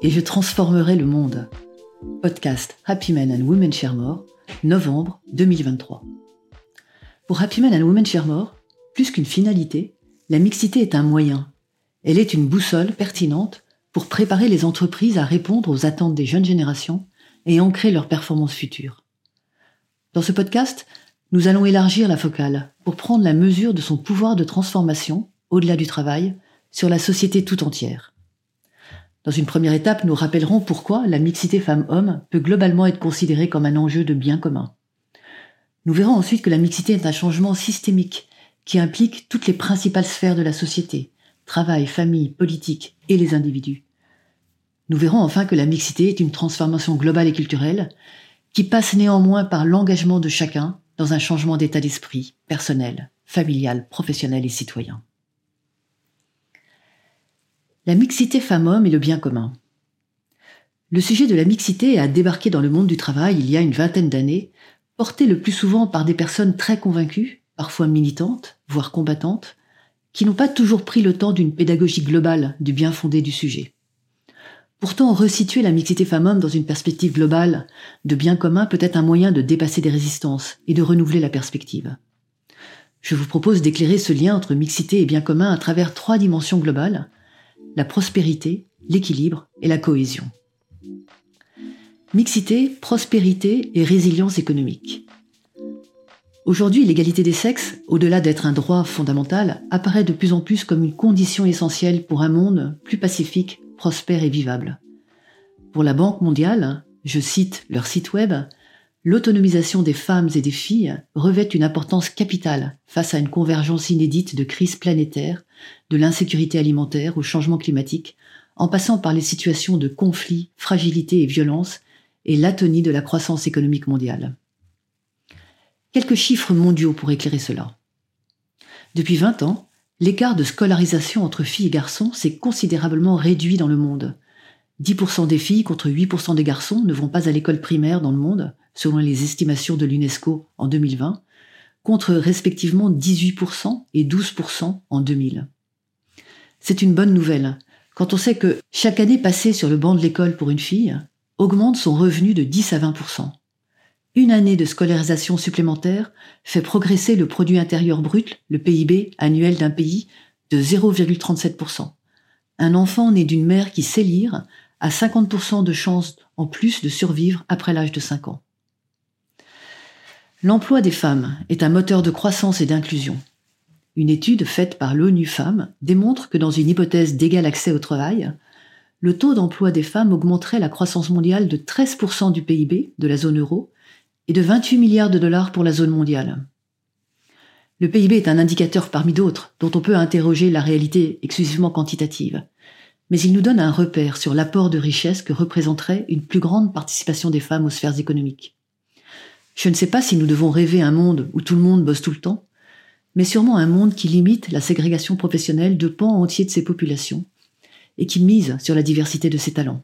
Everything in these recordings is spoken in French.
et je transformerai le monde. Podcast Happy Men and Women Share More, novembre 2023. Pour Happy Men and Women Share More, plus qu'une finalité, la mixité est un moyen. Elle est une boussole pertinente pour préparer les entreprises à répondre aux attentes des jeunes générations et ancrer leurs performances futures. Dans ce podcast, nous allons élargir la focale pour prendre la mesure de son pouvoir de transformation, au-delà du travail, sur la société tout entière. Dans une première étape, nous rappellerons pourquoi la mixité femmes-hommes peut globalement être considérée comme un enjeu de bien commun. Nous verrons ensuite que la mixité est un changement systémique qui implique toutes les principales sphères de la société, travail, famille, politique et les individus. Nous verrons enfin que la mixité est une transformation globale et culturelle qui passe néanmoins par l'engagement de chacun dans un changement d'état d'esprit personnel, familial, professionnel et citoyen. La mixité femmes-hommes est le bien commun. Le sujet de la mixité a débarqué dans le monde du travail il y a une vingtaine d'années, porté le plus souvent par des personnes très convaincues, parfois militantes, voire combattantes, qui n'ont pas toujours pris le temps d'une pédagogie globale du bien fondé du sujet. Pourtant, resituer la mixité femmes-hommes dans une perspective globale de bien commun peut être un moyen de dépasser des résistances et de renouveler la perspective. Je vous propose d'éclairer ce lien entre mixité et bien commun à travers trois dimensions globales, la prospérité, l'équilibre et la cohésion. Mixité, prospérité et résilience économique. Aujourd'hui, l'égalité des sexes, au-delà d'être un droit fondamental, apparaît de plus en plus comme une condition essentielle pour un monde plus pacifique, prospère et vivable. Pour la Banque mondiale, je cite leur site web, l'autonomisation des femmes et des filles revêt une importance capitale face à une convergence inédite de crises planétaires, de l'insécurité alimentaire au changement climatique, en passant par les situations de conflit, fragilité et violence, et l'atonie de la croissance économique mondiale. Quelques chiffres mondiaux pour éclairer cela. Depuis 20 ans, l'écart de scolarisation entre filles et garçons s'est considérablement réduit dans le monde. 10% des filles contre 8% des garçons ne vont pas à l'école primaire dans le monde, selon les estimations de l'UNESCO en 2020, contre respectivement 18% et 12% en 2000. C'est une bonne nouvelle, quand on sait que chaque année passée sur le banc de l'école pour une fille augmente son revenu de 10 à 20%. Une année de scolarisation supplémentaire fait progresser le produit intérieur brut, le PIB annuel d'un pays, de 0,37%. Un enfant né d'une mère qui sait lire a 50% de chances en plus de survivre après l'âge de 5 ans. L'emploi des femmes est un moteur de croissance et d'inclusion. Une étude faite par l'ONU Femmes démontre que dans une hypothèse d'égal accès au travail, le taux d'emploi des femmes augmenterait la croissance mondiale de 13% du PIB de la zone euro et de 28 milliards de dollars pour la zone mondiale. Le PIB est un indicateur parmi d'autres dont on peut interroger la réalité exclusivement quantitative, mais il nous donne un repère sur l'apport de richesse que représenterait une plus grande participation des femmes aux sphères économiques. Je ne sais pas si nous devons rêver un monde où tout le monde bosse tout le temps, mais sûrement un monde qui limite la ségrégation professionnelle de pans entiers de ses populations et qui mise sur la diversité de ses talents.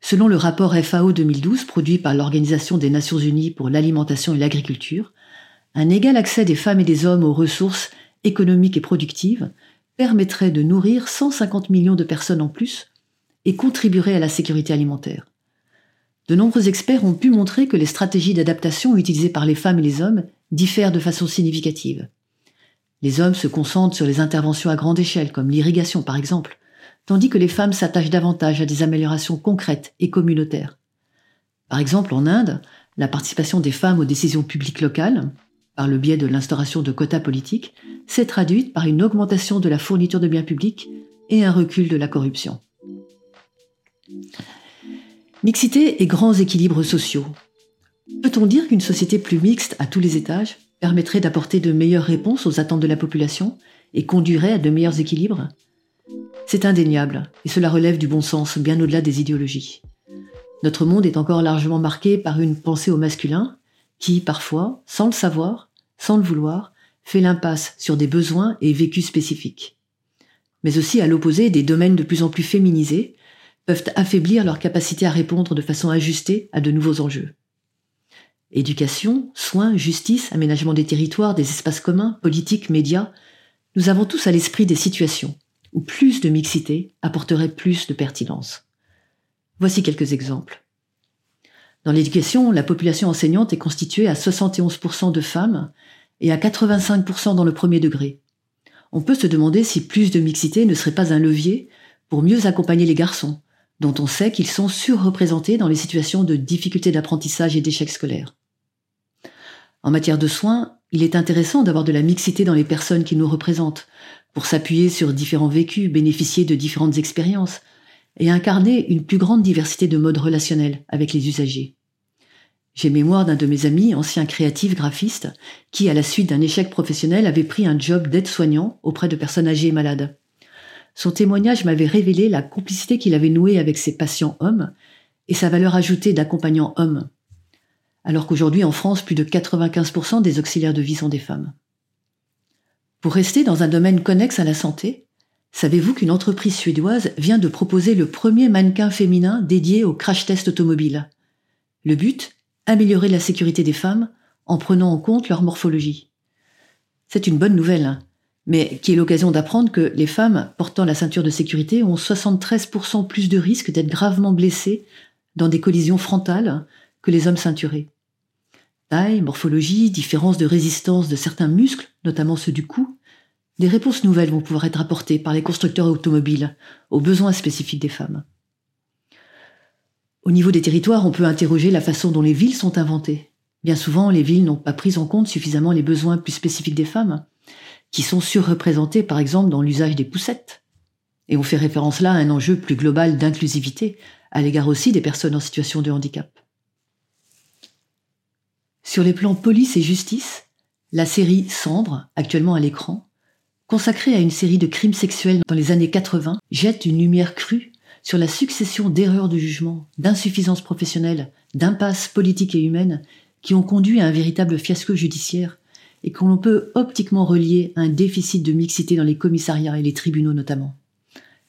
Selon le rapport FAO 2012 produit par l'Organisation des Nations Unies pour l'alimentation et l'agriculture, un égal accès des femmes et des hommes aux ressources économiques et productives permettrait de nourrir 150 millions de personnes en plus et contribuerait à la sécurité alimentaire. De nombreux experts ont pu montrer que les stratégies d'adaptation utilisées par les femmes et les hommes diffèrent de façon significative. Les hommes se concentrent sur les interventions à grande échelle, comme l'irrigation par exemple, tandis que les femmes s'attachent davantage à des améliorations concrètes et communautaires. Par exemple, en Inde, la participation des femmes aux décisions publiques locales, par le biais de l'instauration de quotas politiques, s'est traduite par une augmentation de la fourniture de biens publics et un recul de la corruption. Mixité et grands équilibres sociaux. Peut-on dire qu'une société plus mixte à tous les étages permettrait d'apporter de meilleures réponses aux attentes de la population et conduirait à de meilleurs équilibres? C'est indéniable, et cela relève du bon sens bien au-delà des idéologies. Notre monde est encore largement marqué par une pensée au masculin, qui, parfois, sans le savoir, sans le vouloir, fait l'impasse sur des besoins et vécus spécifiques. Mais aussi, à l'opposé, des domaines de plus en plus féminisés peuvent affaiblir leur capacité à répondre de façon ajustée à de nouveaux enjeux. Éducation, soins, justice, aménagement des territoires, des espaces communs, politique, médias, nous avons tous à l'esprit des situations où plus de mixité apporterait plus de pertinence. Voici quelques exemples. Dans l'éducation, la population enseignante est constituée à 71% de femmes et à 85% dans le premier degré. On peut se demander si plus de mixité ne serait pas un levier pour mieux accompagner les garçons, dont on sait qu'ils sont surreprésentés dans les situations de difficultés d'apprentissage et d'échecs scolaires. En matière de soins, il est intéressant d'avoir de la mixité dans les personnes qui nous représentent, pour s'appuyer sur différents vécus, bénéficier de différentes expériences, et incarner une plus grande diversité de modes relationnels avec les usagers. J'ai mémoire d'un de mes amis, ancien créatif graphiste, qui, à la suite d'un échec professionnel, avait pris un job d'aide-soignant auprès de personnes âgées et malades. Son témoignage m'avait révélé la complicité qu'il avait nouée avec ses patients hommes et sa valeur ajoutée d'accompagnant homme. Alors qu'aujourd'hui, en France, plus de 95% des auxiliaires de vie sont des femmes. Pour rester dans un domaine connexe à la santé, savez-vous qu'une entreprise suédoise vient de proposer le premier mannequin féminin dédié au crash test automobile? Le but? Améliorer la sécurité des femmes en prenant en compte leur morphologie. C'est une bonne nouvelle, hein, mais qui est l'occasion d'apprendre que les femmes portant la ceinture de sécurité ont 73% plus de risques d'être gravement blessées dans des collisions frontales que les hommes ceinturés. Taille, morphologie, différence de résistance de certains muscles, notamment ceux du cou, des réponses nouvelles vont pouvoir être apportées par les constructeurs automobiles aux besoins spécifiques des femmes. Au niveau des territoires, on peut interroger la façon dont les villes sont inventées. Bien souvent, les villes n'ont pas pris en compte suffisamment les besoins plus spécifiques des femmes, qui sont surreprésentées par exemple dans l'usage des poussettes. Et on fait référence là à un enjeu plus global d'inclusivité, à l'égard aussi des personnes en situation de handicap. Sur les plans police et justice, la série Cendre, actuellement à l'écran, consacrée à une série de crimes sexuels dans les années 80, jette une lumière crue sur la succession d'erreurs de jugement, d'insuffisances professionnelles, d'impasses politiques et humaines qui ont conduit à un véritable fiasco judiciaire et que l'on peut optiquement relier à un déficit de mixité dans les commissariats et les tribunaux notamment.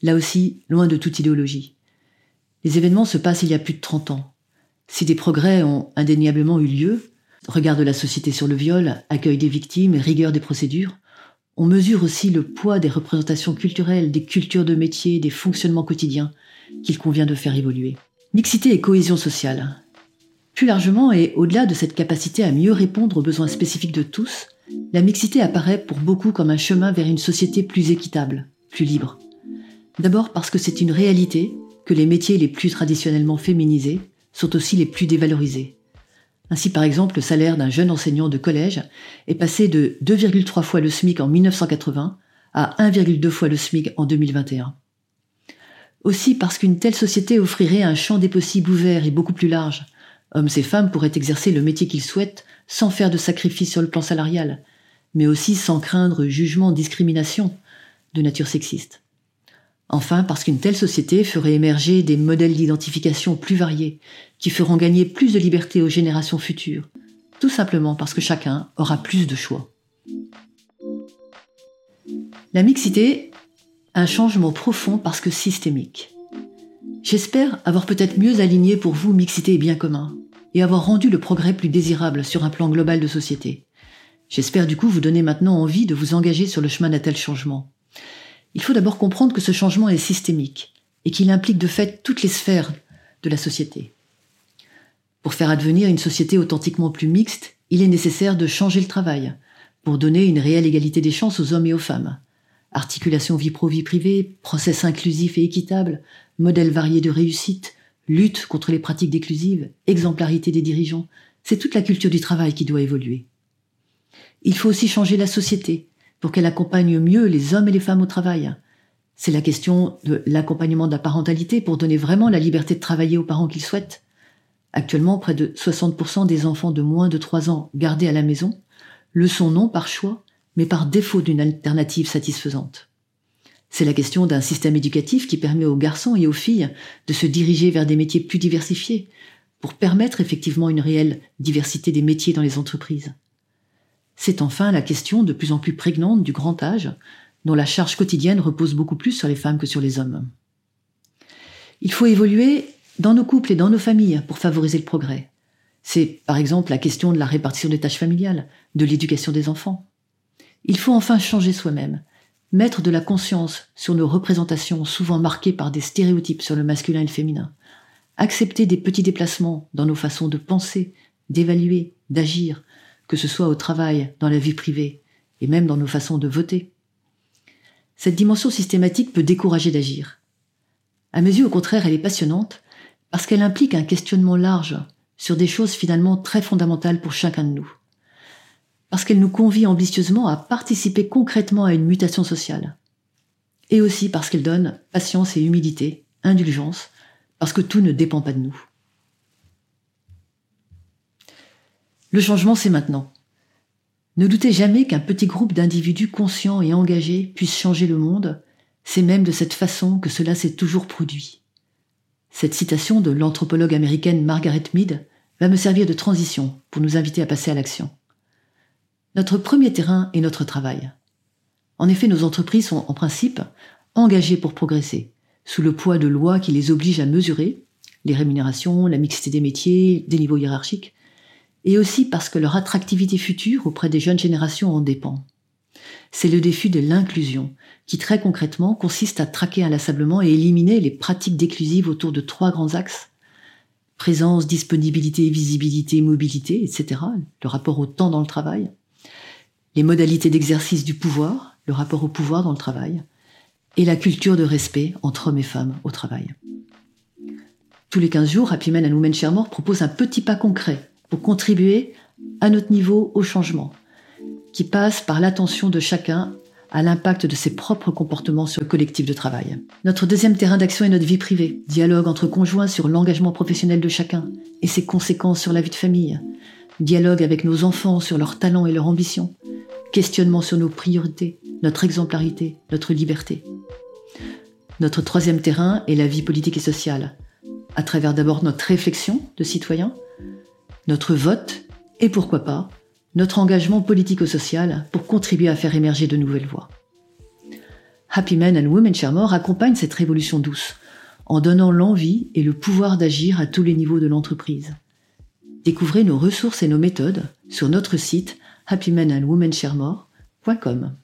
Là aussi, loin de toute idéologie. Les événements se passent il y a plus de 30 ans. Si des progrès ont indéniablement eu lieu, regard de la société sur le viol, accueil des victimes, rigueur des procédures, on mesure aussi le poids des représentations culturelles, des cultures de métier, des fonctionnements quotidiens qu'il convient de faire évoluer. Mixité et cohésion sociale. Plus largement et au-delà de cette capacité à mieux répondre aux besoins spécifiques de tous, la mixité apparaît pour beaucoup comme un chemin vers une société plus équitable, plus libre. D'abord parce que c'est une réalité que les métiers les plus traditionnellement féminisés sont aussi les plus dévalorisés. Ainsi, par exemple, le salaire d'un jeune enseignant de collège est passé de 2,3 fois le SMIC en 1980 à 1,2 fois le SMIC en 2021. Aussi parce qu'une telle société offrirait un champ des possibles ouvert et beaucoup plus large. Hommes et femmes pourraient exercer le métier qu'ils souhaitent sans faire de sacrifice sur le plan salarial, mais aussi sans craindre jugement, discrimination de nature sexiste. Enfin, parce qu'une telle société ferait émerger des modèles d'identification plus variés, qui feront gagner plus de liberté aux générations futures, tout simplement parce que chacun aura plus de choix. La mixité, un changement profond parce que systémique. J'espère avoir peut-être mieux aligné pour vous mixité et bien commun, et avoir rendu le progrès plus désirable sur un plan global de société. J'espère du coup vous donner maintenant envie de vous engager sur le chemin d'un tel changement. Il faut d'abord comprendre que ce changement est systémique et qu'il implique de fait toutes les sphères de la société. Pour faire advenir une société authentiquement plus mixte, il est nécessaire de changer le travail, pour donner une réelle égalité des chances aux hommes et aux femmes. Articulation vie pro-vie privée, process inclusif et équitable, modèles variés de réussite, lutte contre les pratiques déclusives, exemplarité des dirigeants, c'est toute la culture du travail qui doit évoluer. Il faut aussi changer la société, pour qu'elle accompagne mieux les hommes et les femmes au travail. C'est la question de l'accompagnement de la parentalité pour donner vraiment la liberté de travailler aux parents qu'ils souhaitent. Actuellement, près de 60% des enfants de moins de 3 ans gardés à la maison le sont non par choix, mais par défaut d'une alternative satisfaisante. C'est la question d'un système éducatif qui permet aux garçons et aux filles de se diriger vers des métiers plus diversifiés, pour permettre effectivement une réelle diversité des métiers dans les entreprises. C'est enfin la question de plus en plus prégnante du grand âge, dont la charge quotidienne repose beaucoup plus sur les femmes que sur les hommes. Il faut évoluer dans nos couples et dans nos familles pour favoriser le progrès. C'est par exemple la question de la répartition des tâches familiales, de l'éducation des enfants. Il faut enfin changer soi-même, mettre de la conscience sur nos représentations souvent marquées par des stéréotypes sur le masculin et le féminin, accepter des petits déplacements dans nos façons de penser, d'évaluer, d'agir, que ce soit au travail, dans la vie privée, et même dans nos façons de voter. Cette dimension systématique peut décourager d'agir. À mes yeux, au contraire, elle est passionnante parce qu'elle implique un questionnement large sur des choses finalement très fondamentales pour chacun de nous. Parce qu'elle nous convie ambitieusement à participer concrètement à une mutation sociale. Et aussi parce qu'elle donne patience et humilité, indulgence, parce que tout ne dépend pas de nous. Le changement, c'est maintenant. Ne doutez jamais qu'un petit groupe d'individus conscients et engagés puisse changer le monde c'est même de cette façon que cela s'est toujours produit. Cette citation de l'anthropologue américaine Margaret Mead va me servir de transition pour nous inviter à passer à l'action. Notre premier terrain est notre travail. En effet, nos entreprises sont en principe engagées pour progresser, sous le poids de lois qui les obligent à mesurer les rémunérations, la mixité des métiers, des niveaux hiérarchiques, et aussi parce que leur attractivité future auprès des jeunes générations en dépend. C'est le défi de l'inclusion, qui très concrètement consiste à traquer inlassablement et éliminer les pratiques déclusives autour de trois grands axes. Présence, disponibilité, visibilité, mobilité, etc. Le rapport au temps dans le travail. Les modalités d'exercice du pouvoir, le rapport au pouvoir dans le travail. Et la culture de respect entre hommes et femmes au travail. Tous les 15 jours, Happy Men and Women Share propose un petit pas concret pour contribuer à notre niveau au changement, qui passe par l'attention de chacun à l'impact de ses propres comportements sur le collectif de travail. Notre deuxième terrain d'action est notre vie privée, dialogue entre conjoints sur l'engagement professionnel de chacun et ses conséquences sur la vie de famille, dialogue avec nos enfants sur leurs talents et leurs ambitions, questionnement sur nos priorités, notre exemplarité, notre liberté. Notre troisième terrain est la vie politique et sociale, à travers d'abord notre réflexion de citoyens, notre vote et pourquoi pas notre engagement politico-social pour contribuer à faire émerger de nouvelles voies. Happy Men and Women Share More accompagne cette révolution douce en donnant l'envie et le pouvoir d'agir à tous les niveaux de l'entreprise. Découvrez nos ressources et nos méthodes sur notre site happymenandwomensharemore.com.